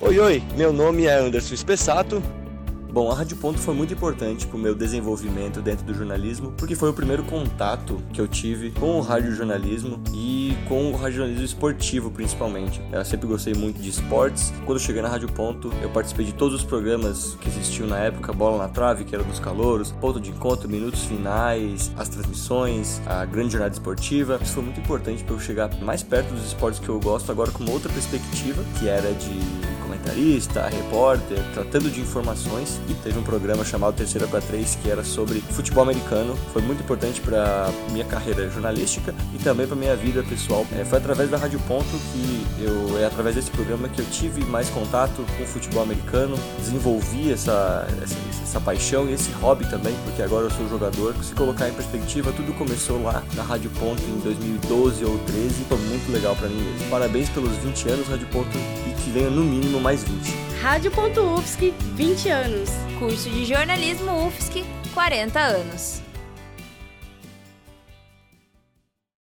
Oi, oi, meu nome é Anderson Spessato, Bom, a Rádio Ponto foi muito importante para o meu desenvolvimento dentro do jornalismo, porque foi o primeiro contato que eu tive com o radiojornalismo e com o radiojornalismo esportivo, principalmente. Eu sempre gostei muito de esportes. Quando eu cheguei na Rádio Ponto, eu participei de todos os programas que existiam na época, Bola na Trave, que era dos calouros, Ponto de Encontro, Minutos Finais, as transmissões, a grande jornada esportiva. Isso foi muito importante para eu chegar mais perto dos esportes que eu gosto, agora com uma outra perspectiva, que era de comentarista, repórter, tratando de informações e teve um programa chamado Terceira para Três que era sobre futebol americano. Foi muito importante para minha carreira jornalística e também para minha vida pessoal. É, foi através da Rádio Ponto que eu é através desse programa que eu tive mais contato com o futebol americano, desenvolvi essa, essa, essa paixão e esse hobby também, porque agora eu sou jogador. Se colocar em perspectiva, tudo começou lá na Rádio Ponto em 2012 ou 13, foi muito legal para mim mesmo. Parabéns pelos 20 anos Rádio Ponto e que venha no mínimo mais 20. Rádio.UFSC, 20 anos. Curso de jornalismo UFSC, 40 anos.